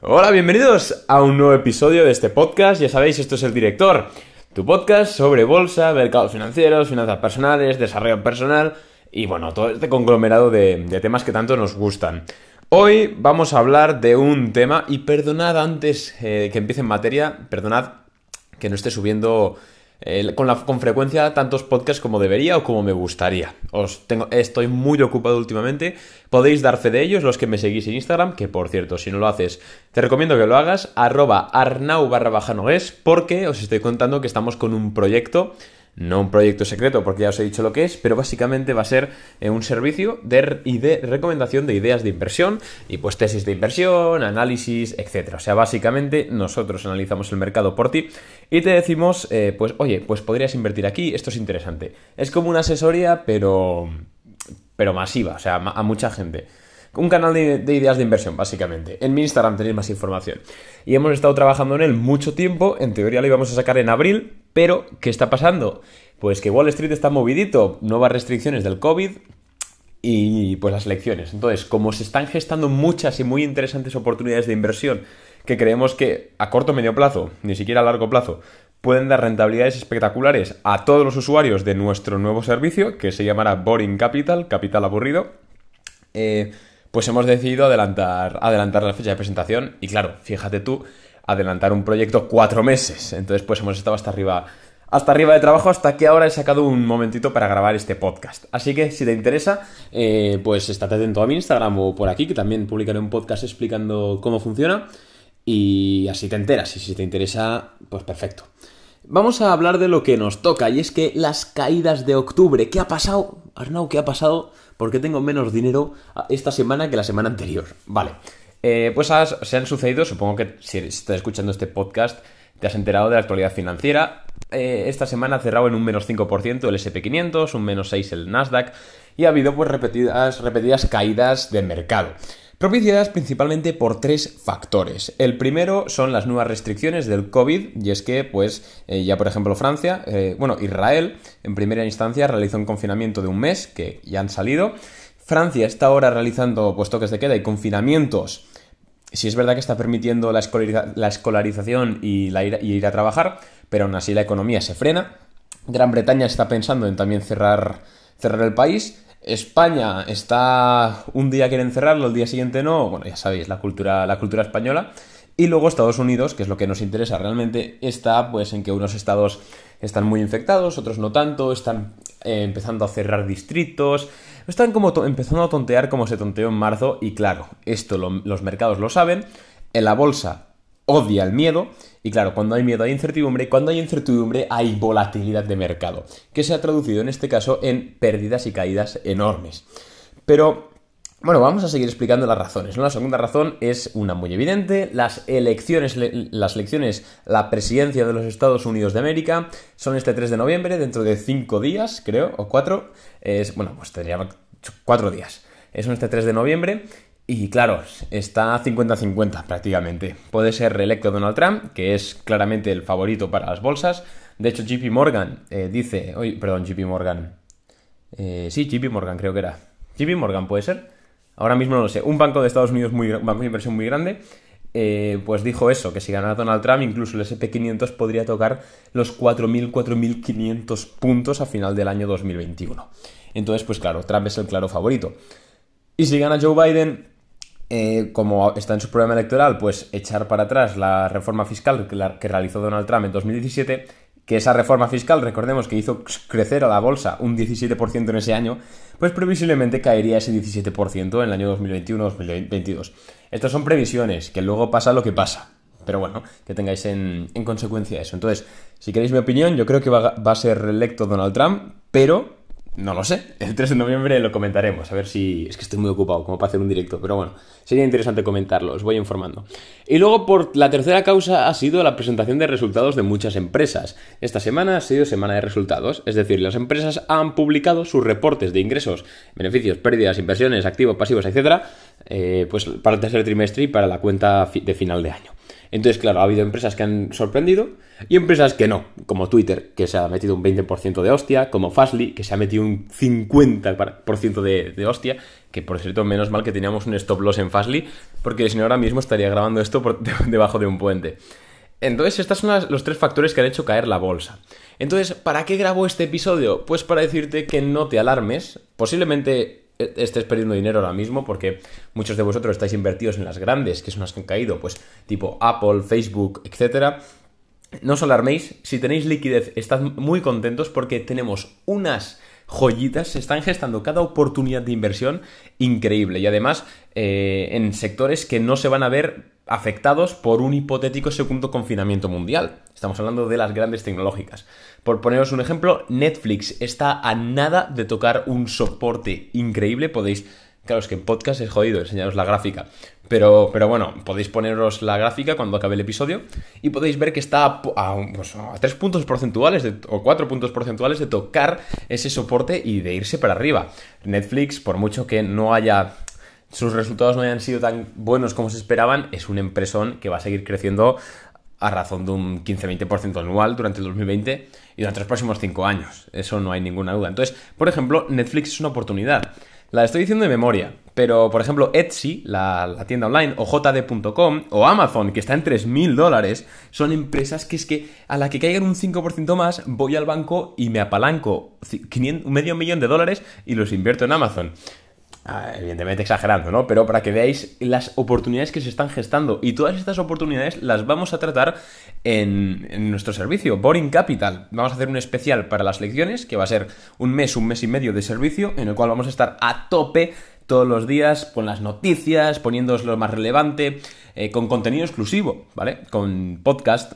Hola, bienvenidos a un nuevo episodio de este podcast. Ya sabéis, esto es El Director, tu podcast sobre bolsa, mercados financieros, finanzas personales, desarrollo personal y bueno, todo este conglomerado de, temas que tanto nos gustan. Hoy vamos a hablar de un tema y perdonad antes eh, que empiece en materia, perdonad que no esté subiendo con, la, con frecuencia tantos podcasts como debería o como me gustaría. Os tengo, estoy muy ocupado últimamente. Podéis dar fe de ellos los que me seguís en Instagram, que por cierto, si no lo haces, te recomiendo que lo hagas, arroba arnau barra porque os estoy contando que estamos con un proyecto no un proyecto secreto porque ya os he dicho lo que es, pero básicamente va a ser eh, un servicio de, de recomendación de ideas de inversión y pues tesis de inversión, análisis, etc. O sea, básicamente nosotros analizamos el mercado por ti y te decimos, eh, pues oye, pues podrías invertir aquí, esto es interesante. Es como una asesoría, pero, pero masiva, o sea, a mucha gente. Un canal de, ideas de inversión, básicamente. En mi Instagram tenéis más información. Y hemos estado trabajando en él mucho tiempo. En teoría lo íbamos a sacar en abril. Pero, ¿qué está pasando? Pues que Wall Street está movidito. Nuevas restricciones del COVID. Y pues las elecciones. Entonces, como se están gestando muchas y muy interesantes oportunidades de inversión que creemos que a corto o medio plazo, ni siquiera a largo plazo, pueden dar rentabilidades espectaculares a todos los usuarios de nuestro nuevo servicio, que se llamará Boring Capital, capital aburrido. Eh, pues hemos decidido adelantar, adelantar la fecha de presentación y claro, fíjate tú, adelantar un proyecto cuatro meses. Entonces pues hemos estado hasta arriba, hasta arriba de trabajo hasta que ahora he sacado un momentito para grabar este podcast. Así que si te interesa, eh, pues estate atento a mi Instagram o por aquí, que también publicaré un podcast explicando cómo funciona y así te enteras. Y si te interesa, pues perfecto. Vamos a hablar de lo que nos toca y es que las caídas de octubre. ¿Qué ha pasado? Arnau, ¿qué ha pasado? porque tengo menos dinero esta semana que la semana anterior. Vale. Eh, pues se han sucedido, supongo que si estás escuchando este podcast, te has enterado de la actualidad financiera. Eh, esta semana ha cerrado en un menos 5% el SP500, un menos 6% el Nasdaq, y ha habido pues repetidas, repetidas caídas de mercado propiciadas principalmente por tres factores. El primero son las nuevas restricciones del COVID, y es que, pues, eh, ya por ejemplo Francia, eh, bueno, Israel, en primera instancia realizó un confinamiento de un mes, que ya han salido. Francia está ahora realizando pues, toques de queda y confinamientos. Si es verdad que está permitiendo la, escolarización y, y ir a trabajar, pero aún así la economía se frena. Gran Bretaña está pensando en también cerrar, cerrar el país. España está un día quieren cerrarlo, el día siguiente no, bueno, ya sabéis, la cultura, la cultura española. Y luego Estados Unidos, que es lo que nos interesa realmente, está pues en que unos estados están muy infectados, otros no tanto, están eh, empezando a cerrar distritos, están como empezando a tontear como se tonteó en marzo y claro, esto los mercados lo saben, en la bolsa odia el miedo. Y claro, cuando hay miedo hay incertidumbre, y cuando hay incertidumbre hay volatilidad de mercado, que se ha traducido en este caso en pérdidas y caídas enormes. Pero bueno, vamos a seguir explicando las razones. La segunda razón es una muy evidente. Las elecciones, las elecciones, la presidencia de los Estados Unidos de América son este 3 de noviembre, dentro de 5 días, creo, o 4. Es, bueno, pues tendría 4 días. Son este 3 de noviembre y claro, está 50-50 prácticamente. Puede ser reelecto Donald Trump, que es claramente el favorito para las bolsas. De hecho, JP Morgan eh, dice... Oye, perdón, JP Morgan. Eh, sí, JP Morgan creo que era. JP Morgan puede ser. Ahora mismo no lo sé. Un banco de Estados Unidos, muy, banco de inversión muy grande, eh, pues dijo eso, que si ganara Donald Trump, incluso el SP500 podría tocar los 4.000, 4.500 puntos a final del año 2021. Entonces, pues claro, Trump es el claro favorito. Y si gana Joe Biden, eh, como está en su programa electoral, pues echar para atrás la reforma fiscal que, realizó Donald Trump en 2017, que esa reforma fiscal, recordemos que hizo crecer a la bolsa un 17% en ese año, pues previsiblemente caería ese 17% en el año 2021-2022. Estas son previsiones, que luego pasa lo que pasa. Pero bueno, que tengáis en, consecuencia eso. Entonces, si queréis mi opinión, yo creo que va, va a ser reelecto Donald Trump, pero no lo sé. El 3 de noviembre lo comentaremos. A ver si. Es que estoy muy ocupado como para hacer un directo. Pero bueno, sería interesante comentarlo. Os voy informando. Y luego, por la tercera causa, ha sido la presentación de resultados de muchas empresas. Esta semana ha sido semana de resultados. Es decir, las empresas han publicado sus reportes de ingresos, beneficios, pérdidas, inversiones, activos, pasivos, etc. Eh, pues para el tercer trimestre y para la cuenta de final de año. Entonces, claro, ha habido empresas que han sorprendido y empresas que no, como Twitter, que se ha metido un 20% de hostia, como Fastly, que se ha metido un 50% de, de hostia, que por cierto, menos mal que teníamos un stop loss en Fastly, porque si no ahora mismo estaría grabando esto por debajo de un puente. Entonces, estos son los tres factores que han hecho caer la bolsa. Entonces, ¿para qué grabo este episodio? Pues para decirte que no te alarmes. Posiblemente estés perdiendo dinero ahora mismo porque muchos de vosotros estáis invertidos en las grandes, que son las que han caído, pues tipo Apple, Facebook, etcétera. No os alarméis, si tenéis liquidez, estad muy contentos porque tenemos unas joyitas, se están gestando cada oportunidad de inversión increíble y además eh, en sectores que no se van a ver afectados por un hipotético segundo confinamiento mundial. Estamos hablando de las grandes tecnológicas. Por poneros un ejemplo, Netflix está a nada de tocar un soporte increíble. Podéis, claro, es que en podcast es jodido enseñaros la gráfica. Pero, pero bueno, podéis poneros la gráfica cuando acabe el episodio y podéis ver que está a, a, pues, puntos porcentuales o cuatro puntos porcentuales de tocar ese soporte y de irse para arriba. Netflix, por mucho que no haya sus resultados no hayan sido tan buenos como se esperaban, es un empresón que va a seguir creciendo a razón de un 15-20% anual durante el 2020 y durante los próximos 5 años. Eso no hay ninguna duda. Entonces, por ejemplo, Netflix es una oportunidad. La estoy diciendo de memoria, pero por ejemplo Etsy, la, tienda online, o JD.com, o Amazon, que está en 3.000 dólares, son empresas que es que a la que caigan un 5% más, voy al banco y me apalanco medio millón de dólares y los invierto en Amazon. Ah, evidentemente exagerando, ¿no? Pero para que veáis las oportunidades que se están gestando. Y todas estas oportunidades las vamos a tratar en, nuestro servicio, Boring Capital. Vamos a hacer un especial para las lecciones, que va a ser un mes, un mes y medio de servicio, en el cual vamos a estar a tope todos los días con las noticias, poniéndoos lo más relevante, eh, con contenido exclusivo, ¿vale? Con podcast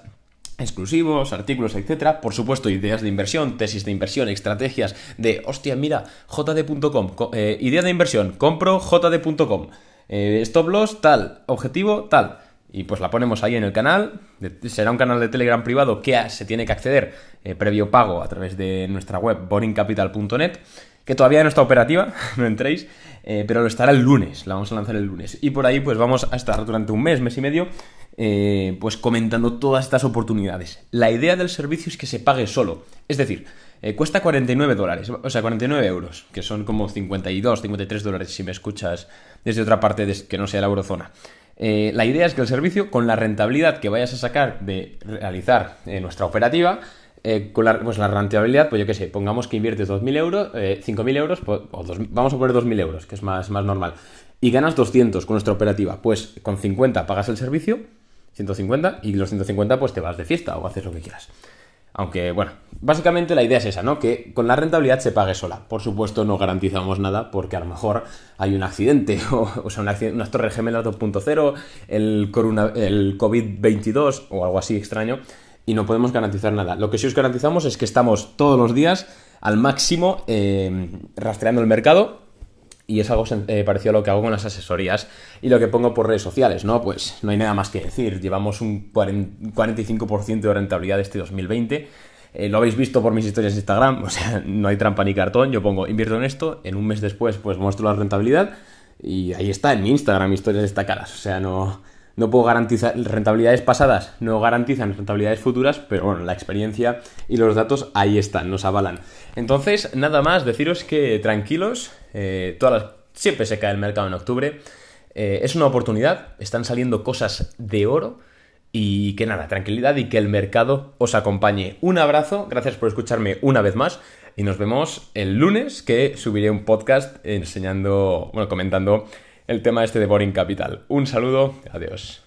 exclusivos, artículos, etcétera. Por supuesto, ideas de inversión, tesis de inversión, estrategias de, hostia, mira, jd.com, eh, idea de inversión, compro jd.com, eh, stop loss, tal, objetivo, tal. Y pues la ponemos ahí en el canal. será un canal de Telegram privado que se tiene que acceder eh, previo pago a través de nuestra web boringcapital.net, que todavía no está operativa, no entréis, pero lo estará el lunes, la vamos a lanzar el lunes. Y por ahí pues vamos a estar durante un mes, mes y medio, eh, pues comentando todas estas oportunidades. La idea del servicio es que se pague solo. Es decir, eh, cuesta 49 dólares, o sea, 49 euros, que son como 52, 53 dólares si me escuchas desde otra parte que no sea la eurozona. Eh, la idea es que el servicio, con la rentabilidad que vayas a sacar de realizar nuestra operativa, con la, pues la rentabilidad, pues yo qué sé, pongamos que inviertes 2.000 euros, 5.000 euros, pues, o vamos a poner 2.000 euros, que es más, más normal, y ganas 200 con nuestra operativa, pues con 50 pagas el servicio 150 y los 150 pues te vas de fiesta o haces lo que quieras. Aunque, bueno, básicamente la idea es esa, ¿no? Que con la rentabilidad se pague sola. Por supuesto, no garantizamos nada porque a lo mejor hay un accidente, o, sea, un accidente, unas torres gemelas 2.0, el, el COVID-22 o algo así extraño, y no podemos garantizar nada. Lo que sí os garantizamos es que estamos todos los días al máximo eh, rastreando el mercado y es algo eh, parecido a lo que hago con las asesorías y lo que pongo por redes sociales, ¿no? Pues no hay nada más que decir. Llevamos un 45% de rentabilidad este 2020. Eh, lo habéis visto por mis historias de Instagram, o sea, no hay trampa ni cartón. Yo pongo invierto en esto, en un mes después, pues muestro la rentabilidad y ahí está en mi Instagram, historias destacadas. O sea, no, no puedo garantizar rentabilidades pasadas, no garantizan rentabilidades futuras, pero bueno, la experiencia y los datos ahí están, nos avalan. Entonces, nada más, deciros que tranquilos, eh, todas siempre se cae el mercado en octubre, eh, es una oportunidad, están saliendo cosas de oro. Y que nada, tranquilidad y que el mercado os acompañe. Un abrazo, gracias por escucharme una vez más y nos vemos el lunes que subiré un podcast enseñando, bueno, comentando el tema este de Boring Capital. Un saludo, adiós.